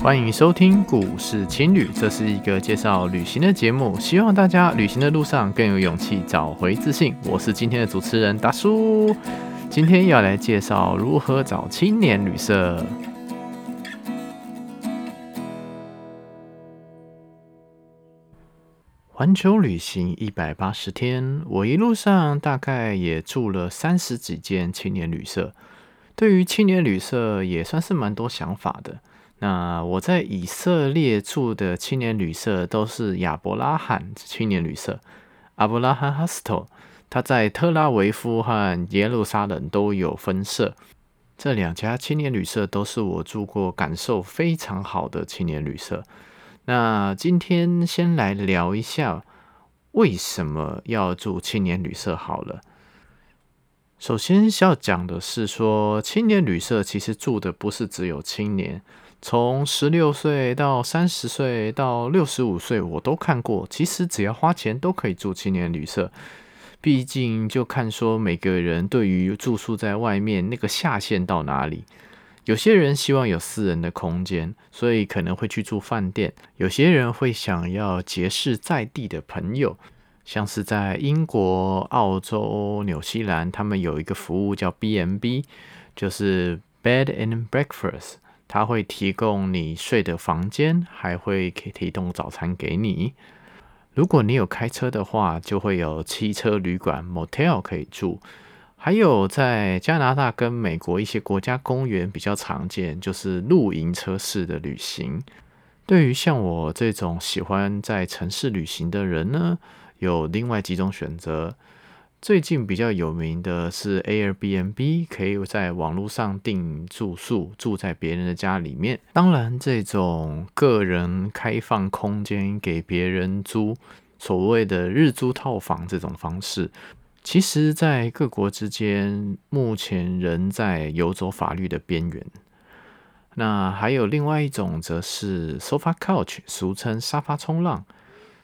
欢迎收听股市青旅，这是一个介绍旅行的节目，希望大家旅行的路上更有勇气，找回自信。我是今天的主持人达叔，今天要来介绍如何找青年旅社。环球旅行一百八十天，我一路上大概也住了三十几间青年旅社。对于青年旅社也算是蛮多想法的。那我在以色列住的青年旅社都是亚伯拉罕青年旅社 （Abraham Hostel），它在特拉维夫和耶路撒冷都有分社。这两家青年旅社都是我住过、感受非常好的青年旅社。那今天先来聊一下为什么要住青年旅社好了。首先要讲的是说，青年旅社其实住的不是只有青年，从十六岁到三十岁到六十五岁，我都看过。其实只要花钱都可以住青年旅社，毕竟就看说每个人对于住宿在外面那个下限到哪里。有些人希望有私人的空间，所以可能会去住饭店；有些人会想要结识在地的朋友。像是在英国、澳洲、纽西兰，他们有一个服务叫 B&B，就是 Bed and Breakfast，它会提供你睡的房间，还会可以提供早餐给你。如果你有开车的话，就会有汽车旅馆 Motel 可以住。还有在加拿大跟美国一些国家公园比较常见，就是露营车式的旅行。对于像我这种喜欢在城市旅行的人呢，有另外几种选择，最近比较有名的是 Airbnb，可以在网络上订住宿，住在别人的家里面。当然，这种个人开放空间给别人租，所谓的日租套房这种方式，其实在各国之间目前仍在游走法律的边缘。那还有另外一种，则是 Sofa Couch，俗称沙发冲浪。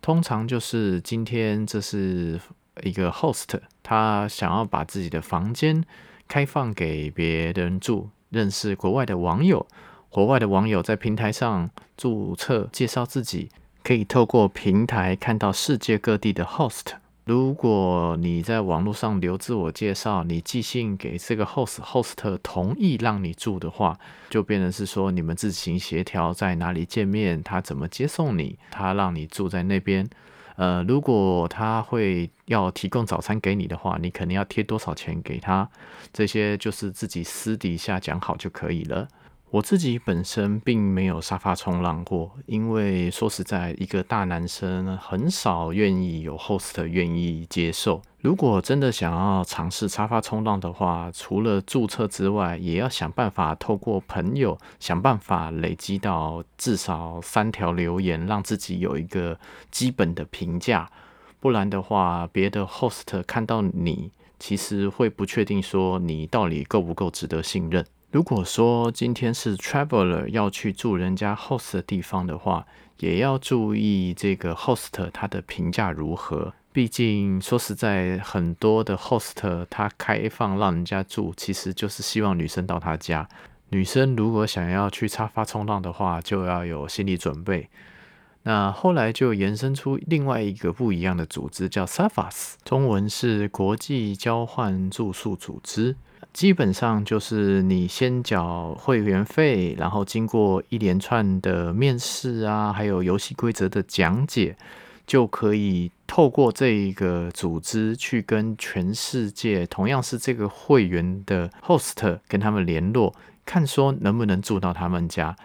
通常就是今天这是一个 host，他想要把自己的房间开放给别人住，认识国外的网友。国外的网友在平台上注册介绍自己，可以透过平台看到世界各地的 host。如果你在网络上留自我介绍，你寄信给这个 host，host 同意让你住的话，就变成是说你们自行协调在哪里见面，他怎么接送你，他让你住在那边。呃，如果他会要提供早餐给你的话，你肯定要贴多少钱给他，这些就是自己私底下讲好就可以了。我自己本身并没有沙发冲浪过，因为说实在，一个大男生很少愿意有 host 愿意接受。如果真的想要尝试沙发冲浪的话，除了注册之外，也要想办法透过朋友想办法累积到至少三条留言，让自己有一个基本的评价。不然的话，别的 host 看到你，其实会不确定说你到底够不够值得信任。如果说今天是 traveler 要去住人家 host 的地方的话，也要注意这个 host 他的评价如何。毕竟说实在，很多的 host 他开放让人家住，其实就是希望女生到他家。女生如果想要去沙发冲浪的话，就要有心理准备。那后来就延伸出另外一个不一样的组织，叫 Safas，中文是国际交换住宿组织。基本上就是你先缴会员费，然后经过一连串的面试啊，还有游戏规则的讲解，就可以透过这一个组织去跟全世界同样是这个会员的 host 跟他们联络，看说能不能住到他们家。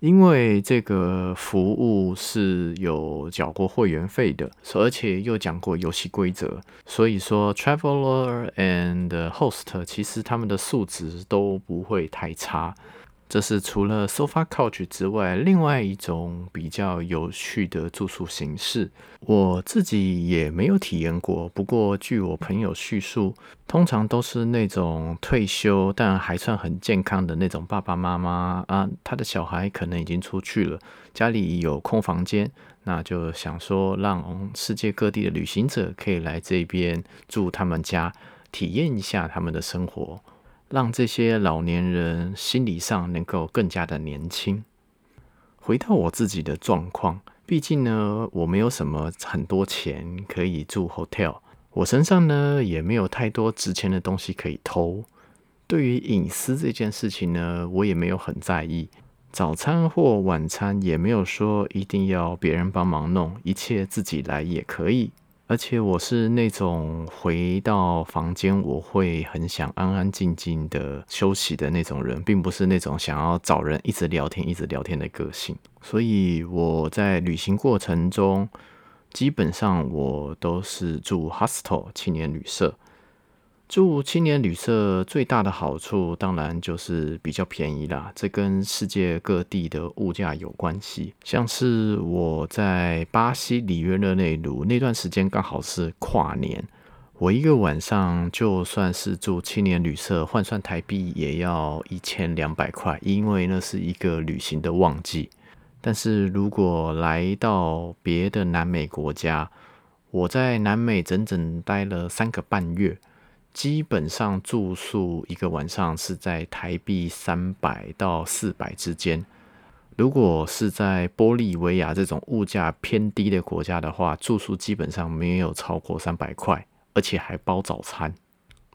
因为这个服务是有缴过会员费的，而且又讲过游戏规则，所以说 traveler and host 其实他们的素质都不会太差。这是除了 Sofa Couch 之外，另外一种比较有趣的住宿形式。我自己也没有体验过，不过据我朋友叙述，通常都是那种退休但还算很健康的那种爸爸妈妈啊，他的小孩可能已经出去了，家里有空房间，那就想说让世界各地的旅行者可以来这边住他们家，体验一下他们的生活。让这些老年人心理上能够更加的年轻。回到我自己的状况，毕竟呢，我没有什么很多钱可以住 hotel，我身上呢也没有太多值钱的东西可以偷。对于隐私这件事情呢，我也没有很在意。早餐或晚餐也没有说一定要别人帮忙弄，一切自己来也可以。而且我是那种回到房间我会很想安安静静的休息的那种人，并不是那种想要找人一直聊天、一直聊天的个性。所以我在旅行过程中，基本上我都是住 hostel 青年旅社。住青年旅社最大的好处，当然就是比较便宜啦。这跟世界各地的物价有关系。像是我在巴西里约热内卢那段时间，刚好是跨年，我一个晚上就算是住青年旅社，换算台币也要一千两百块，因为那是一个旅行的旺季。但是如果来到别的南美国家，我在南美整整待了三个半月。基本上住宿一个晚上是在台币三百到四百之间。如果是在玻利维亚这种物价偏低的国家的话，住宿基本上没有超过三百块，而且还包早餐。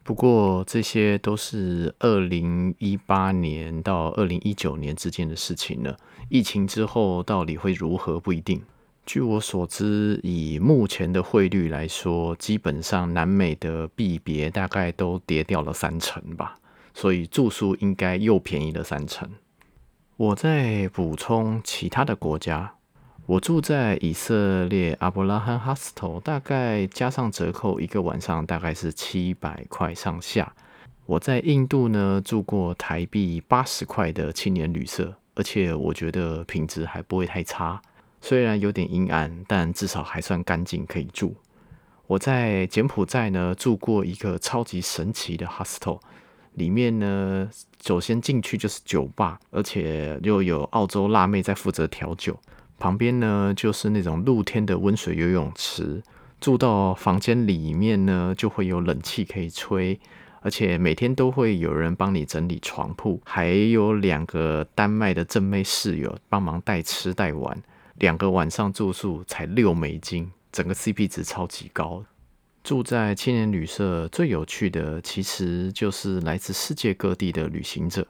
不过这些都是二零一八年到二零一九年之间的事情了。疫情之后到底会如何不一定。据我所知，以目前的汇率来说，基本上南美的币别大概都跌掉了三成吧，所以住宿应该又便宜了三成。我再补充其他的国家，我住在以色列阿伯拉罕 Hostel，大概加上折扣，一个晚上大概是七百块上下。我在印度呢住过台币八十块的青年旅社，而且我觉得品质还不会太差。虽然有点阴暗，但至少还算干净，可以住。我在柬埔寨呢住过一个超级神奇的 hostel，里面呢首先进去就是酒吧，而且又有澳洲辣妹在负责调酒。旁边呢就是那种露天的温水游泳池。住到房间里面呢就会有冷气可以吹，而且每天都会有人帮你整理床铺，还有两个丹麦的正妹室友帮忙带吃带玩。两个晚上住宿才六美金，整个 CP 值超级高。住在青年旅社最有趣的，其实就是来自世界各地的旅行者。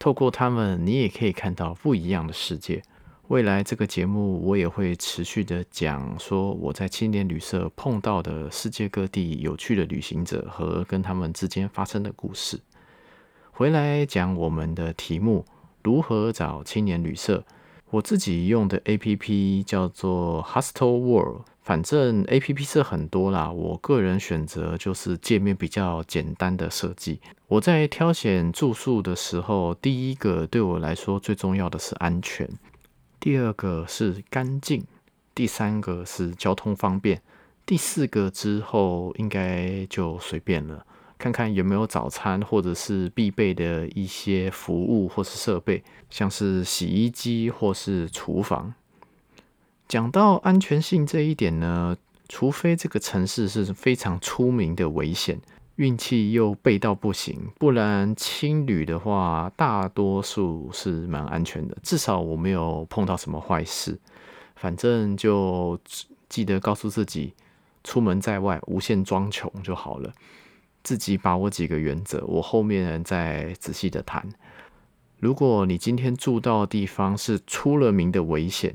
透过他们，你也可以看到不一样的世界。未来这个节目，我也会持续的讲说我在青年旅社碰到的世界各地有趣的旅行者和跟他们之间发生的故事。回来讲我们的题目：如何找青年旅社？我自己用的 APP 叫做 Hostel World，反正 APP 是很多啦。我个人选择就是界面比较简单的设计。我在挑选住宿的时候，第一个对我来说最重要的是安全，第二个是干净，第三个是交通方便，第四个之后应该就随便了。看看有没有早餐，或者是必备的一些服务或是设备，像是洗衣机或是厨房。讲到安全性这一点呢，除非这个城市是非常出名的危险，运气又背到不行，不然青旅的话，大多数是蛮安全的。至少我没有碰到什么坏事。反正就记得告诉自己，出门在外无限装穷就好了。自己把握几个原则，我后面再仔细的谈。如果你今天住到的地方是出了名的危险，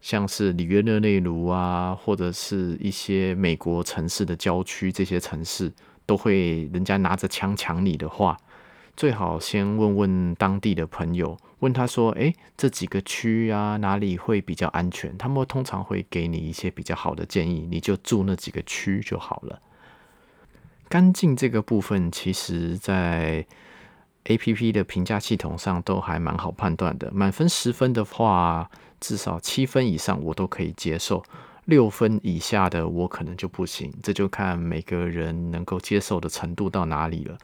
像是里约热内卢啊，或者是一些美国城市的郊区，这些城市都会人家拿着枪抢你的话，最好先问问当地的朋友，问他说：“诶，这几个区啊，哪里会比较安全？”他们通常会给你一些比较好的建议，你就住那几个区就好了。干净这个部分，其实在 APP 的评价系统上都还蛮好判断的。满分十分的话，至少七分以上我都可以接受，六分以下的我可能就不行。这就看每个人能够接受的程度到哪里了。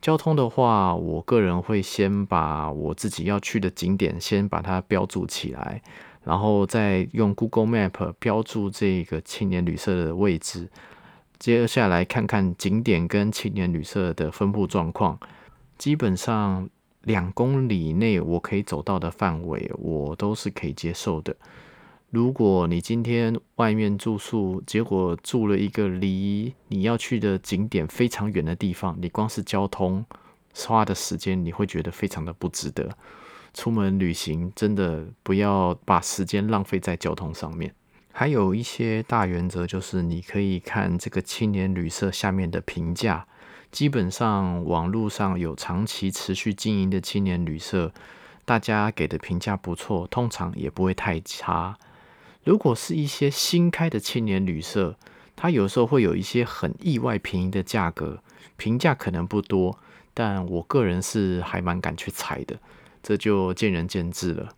交通的话，我个人会先把我自己要去的景点先把它标注起来，然后再用 Google Map 标注这个青年旅社的位置。接下来看看景点跟青年旅社的分布状况，基本上两公里内我可以走到的范围，我都是可以接受的。如果你今天外面住宿，结果住了一个离你要去的景点非常远的地方，你光是交通花的时间，你会觉得非常的不值得。出门旅行真的不要把时间浪费在交通上面。还有一些大原则，就是你可以看这个青年旅社下面的评价，基本上网络上有长期持续经营的青年旅社，大家给的评价不错，通常也不会太差。如果是一些新开的青年旅社，它有时候会有一些很意外便宜的价格，评价可能不多，但我个人是还蛮敢去踩的，这就见仁见智了，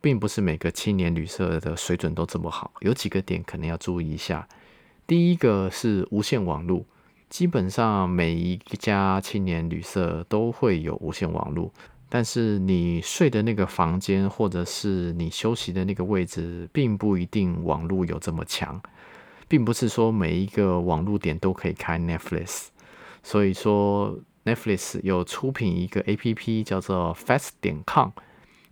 并不是每个青年旅社的水准都这么好，有几个点可能要注意一下。第一个是无线网络，基本上每一家青年旅社都会有无线网络。但是你睡的那个房间，或者是你休息的那个位置，并不一定网络有这么强，并不是说每一个网络点都可以开 Netflix。所以说，Netflix 有出品一个 APP 叫做 Fast 点 com，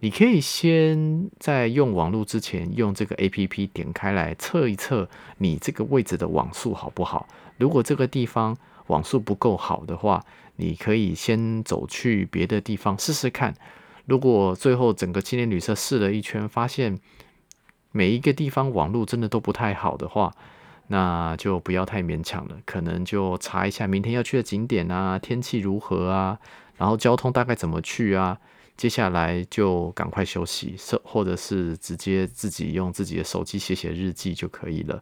你可以先在用网络之前，用这个 APP 点开来测一测你这个位置的网速好不好。如果这个地方网速不够好的话，你可以先走去别的地方试试看。如果最后整个青年旅社试了一圈，发现每一个地方网络真的都不太好的话，那就不要太勉强了。可能就查一下明天要去的景点啊，天气如何啊，然后交通大概怎么去啊。接下来就赶快休息，是或者是直接自己用自己的手机写写日记就可以了。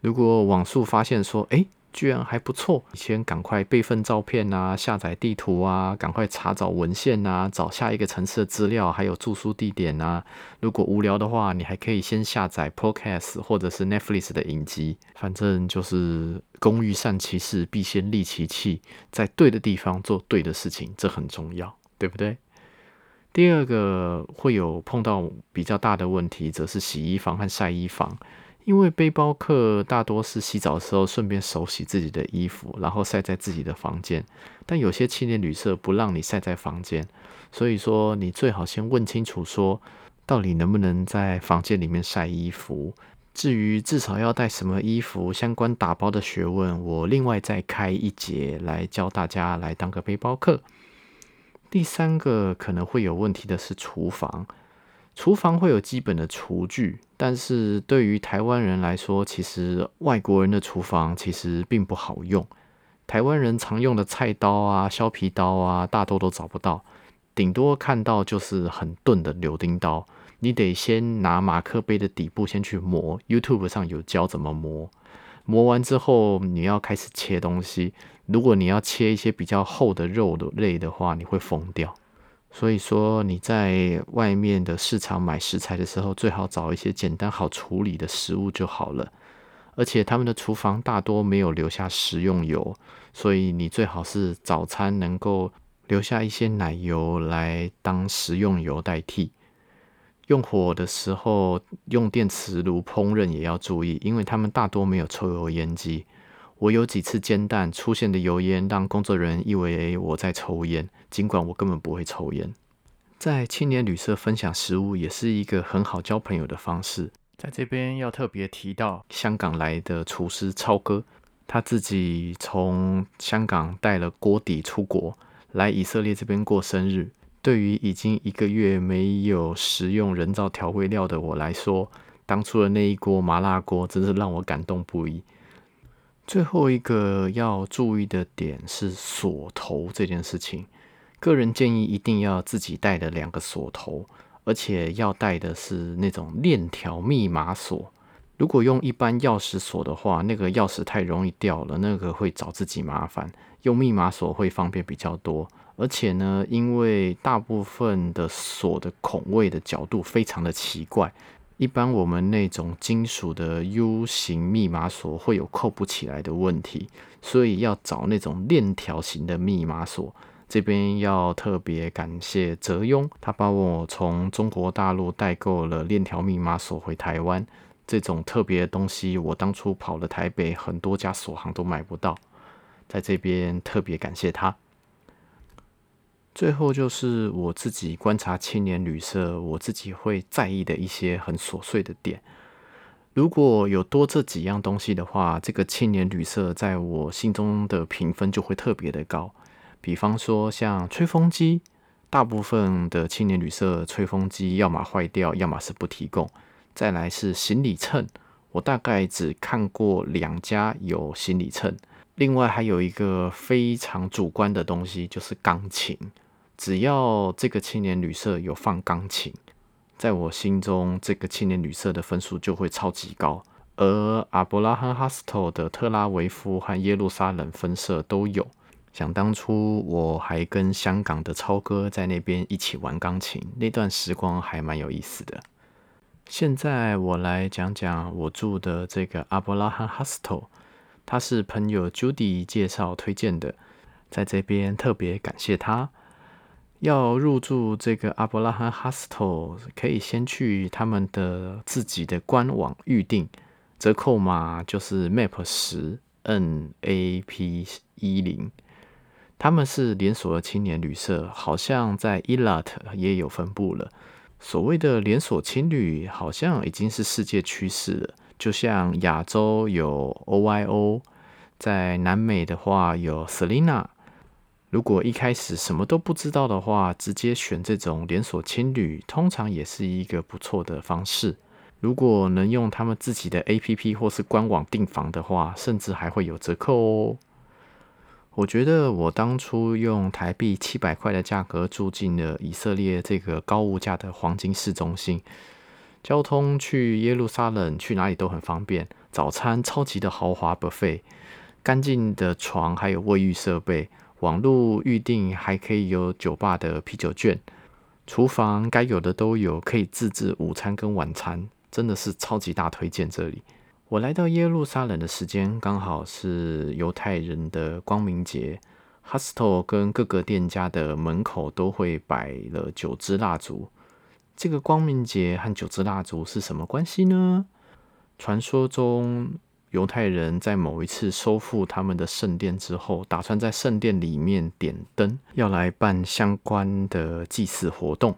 如果网速发现说，哎。居然还不错，你先赶快备份照片啊，下载地图啊，赶快查找文献啊，找下一个城市的资料，还有住宿地点啊。如果无聊的话，你还可以先下载 Podcast 或者是 Netflix 的影集。反正就是工欲善其事，必先利其器，在对的地方做对的事情，这很重要，对不对？第二个会有碰到比较大的问题，则是洗衣房和晒衣房。因为背包客大多是洗澡的时候顺便手洗自己的衣服，然后晒在自己的房间。但有些青年旅社不让你晒在房间，所以说你最好先问清楚，说到底能不能在房间里面晒衣服。至于至少要带什么衣服，相关打包的学问，我另外再开一节来教大家来当个背包客。第三个可能会有问题的是厨房。厨房会有基本的厨具，但是对于台湾人来说，其实外国人的厨房其实并不好用。台湾人常用的菜刀啊、削皮刀啊，大多都找不到，顶多看到就是很钝的柳丁刀。你得先拿马克杯的底部先去磨，YouTube 上有教怎么磨。磨完之后，你要开始切东西。如果你要切一些比较厚的肉的类的话，你会疯掉。所以说你在外面的市场买食材的时候，最好找一些简单好处理的食物就好了。而且他们的厨房大多没有留下食用油，所以你最好是早餐能够留下一些奶油来当食用油代替。用火的时候用电磁炉烹饪也要注意，因为他们大多没有抽油烟机。我有几次煎蛋出现的油烟，让工作人员以为我在抽烟，尽管我根本不会抽烟。在青年旅社分享食物也是一个很好交朋友的方式。在这边要特别提到香港来的厨师超哥，他自己从香港带了锅底出国，来以色列这边过生日。对于已经一个月没有食用人造调味料的我来说，当初的那一锅麻辣锅真是让我感动不已。最后一个要注意的点是锁头这件事情，个人建议一定要自己带的两个锁头，而且要带的是那种链条密码锁。如果用一般钥匙锁的话，那个钥匙太容易掉了，那个会找自己麻烦。用密码锁会方便比较多，而且呢，因为大部分的锁的孔位的角度非常的奇怪。一般我们那种金属的 U 型密码锁会有扣不起来的问题，所以要找那种链条型的密码锁。这边要特别感谢泽庸，他帮我从中国大陆代购了链条密码锁回台湾。这种特别的东西，我当初跑了台北，很多家锁行都买不到，在这边特别感谢他。最后就是我自己观察青年旅社，我自己会在意的一些很琐碎的点。如果有多这几样东西的话，这个青年旅社在我心中的评分就会特别的高。比方说像吹风机，大部分的青年旅社吹风机要么坏掉，要么是不提供。再来是行李秤，我大概只看过两家有行李秤。另外还有一个非常主观的东西，就是钢琴。只要这个青年旅社有放钢琴，在我心中，这个青年旅社的分数就会超级高。而阿伯拉罕 Hostel 的特拉维夫和耶路撒冷分社都有。想当初，我还跟香港的超哥在那边一起玩钢琴，那段时光还蛮有意思的。现在我来讲讲我住的这个阿伯拉罕 Hostel，他是朋友 Judy 介绍推荐的，在这边特别感谢他。要入住这个阿伯拉罕 Hostel，可以先去他们的自己的官网预定，折扣码就是 MAP 十 NAP 一零。他们是连锁的青年旅社，好像在 Eilat 也有分布了。所谓的连锁青旅，好像已经是世界趋势了。就像亚洲有 OYO，在南美的话有 Selina。如果一开始什么都不知道的话，直接选这种连锁青旅，通常也是一个不错的方式。如果能用他们自己的 APP 或是官网订房的话，甚至还会有折扣哦。我觉得我当初用台币七百块的价格住进了以色列这个高物价的黄金市中心，交通去耶路撒冷去哪里都很方便，早餐超级的豪华 buffet，干净的床还有卫浴设备。网络预订还可以有酒吧的啤酒券，厨房该有的都有，可以自制午餐跟晚餐，真的是超级大推荐这里。我来到耶路撒冷的时间刚好是犹太人的光明节，hostel 跟各个店家的门口都会摆了九支蜡烛。这个光明节和九支蜡烛是什么关系呢？传说中。犹太人在某一次收复他们的圣殿之后，打算在圣殿里面点灯，要来办相关的祭祀活动，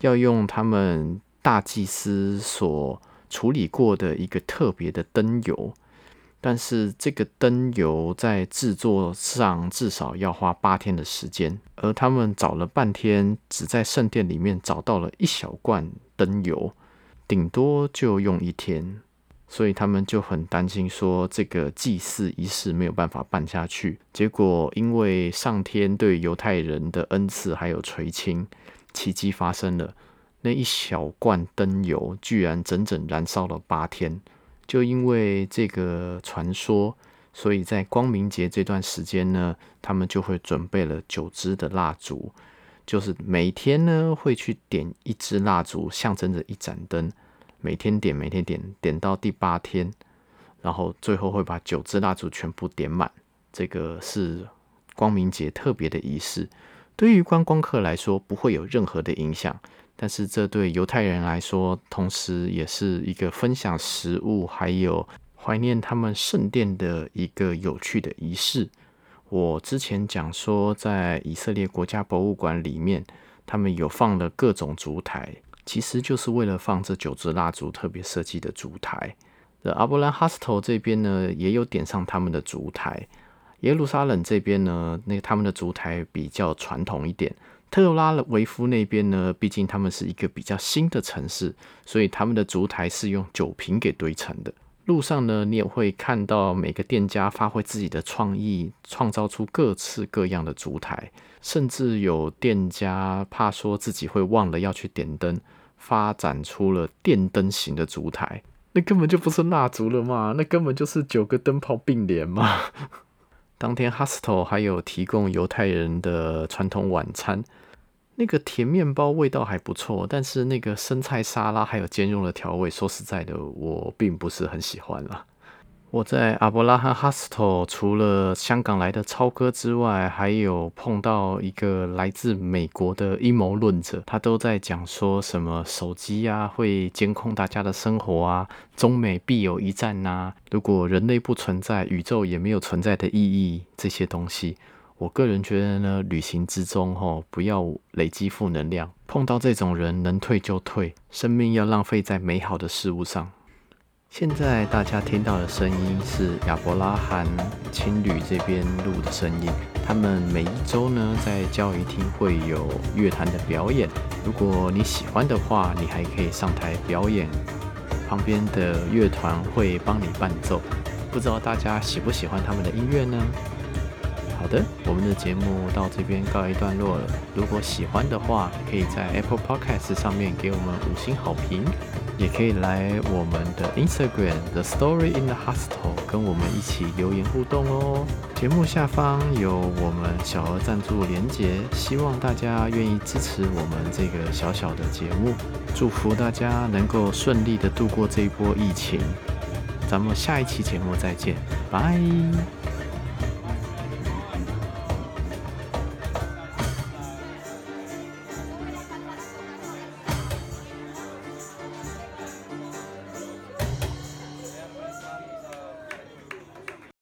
要用他们大祭司所处理过的一个特别的灯油。但是这个灯油在制作上至少要花八天的时间，而他们找了半天，只在圣殿里面找到了一小罐灯油，顶多就用一天。所以他们就很担心，说这个祭祀仪式没有办法办下去。结果因为上天对犹太人的恩赐还有垂青，奇迹发生了。那一小罐灯油居然整整燃烧了八天。就因为这个传说，所以在光明节这段时间呢，他们就会准备了九支的蜡烛，就是每天呢会去点一支蜡烛，象征着一盏灯。每天点，每天点，点到第八天，然后最后会把九支蜡烛全部点满。这个是光明节特别的仪式，对于观光客来说不会有任何的影响，但是这对犹太人来说，同时也是一个分享食物，还有怀念他们圣殿的一个有趣的仪式。我之前讲说，在以色列国家博物馆里面，他们有放了各种烛台。其实就是为了放这九支蜡烛特别设计的烛台。The Abraham Hostel 这边呢，也有点上他们的烛台。耶路撒冷这边呢，那他们的烛台比较传统一点。特拉维夫那边呢，毕竟他们是一个比较新的城市，所以他们的烛台是用酒瓶给堆成的。路上呢，你也会看到每个店家发挥自己的创意，创造出各式各样的烛台，甚至有店家怕说自己会忘了要去点灯，发展出了电灯型的烛台。那根本就不是蜡烛了嘛，那根本就是九个灯泡并联嘛。当天 hostel 还有提供犹太人的传统晚餐。那个甜面包味道还不错，但是那个生菜沙拉还有煎用的调味，说实在的，我并不是很喜欢啦。我在阿伯拉罕 Hostel 除了香港来的超哥之外，还有碰到一个来自美国的阴谋论者，他都在讲说什么手机啊会监控大家的生活啊，中美必有一战呐，如果人类不存在，宇宙也没有存在的意义，这些东西。我个人觉得呢，旅行之中吼，不要累积负能量，碰到这种人能退就退，生命要浪费在美好的事物上。现在大家听到的声音是亚伯拉罕青旅这边录的声音。他们每一周呢，在教育厅会有乐团的表演。如果你喜欢的话，你还可以上台表演，旁边的乐团会帮你伴奏。不知道大家喜不喜欢他们的音乐呢？好的，我们的节目到这边告一段落了。如果喜欢的话，可以在 Apple Podcast 上面给我们五星好评。也可以来我们的 Instagram The Story in the Hostel 跟我们一起留言互动哦。节目下方有我们小额赞助连结，希望大家愿意支持我们这个小小的节目。祝福大家能够顺利的度过这一波疫情。咱们下一期节目再见，拜。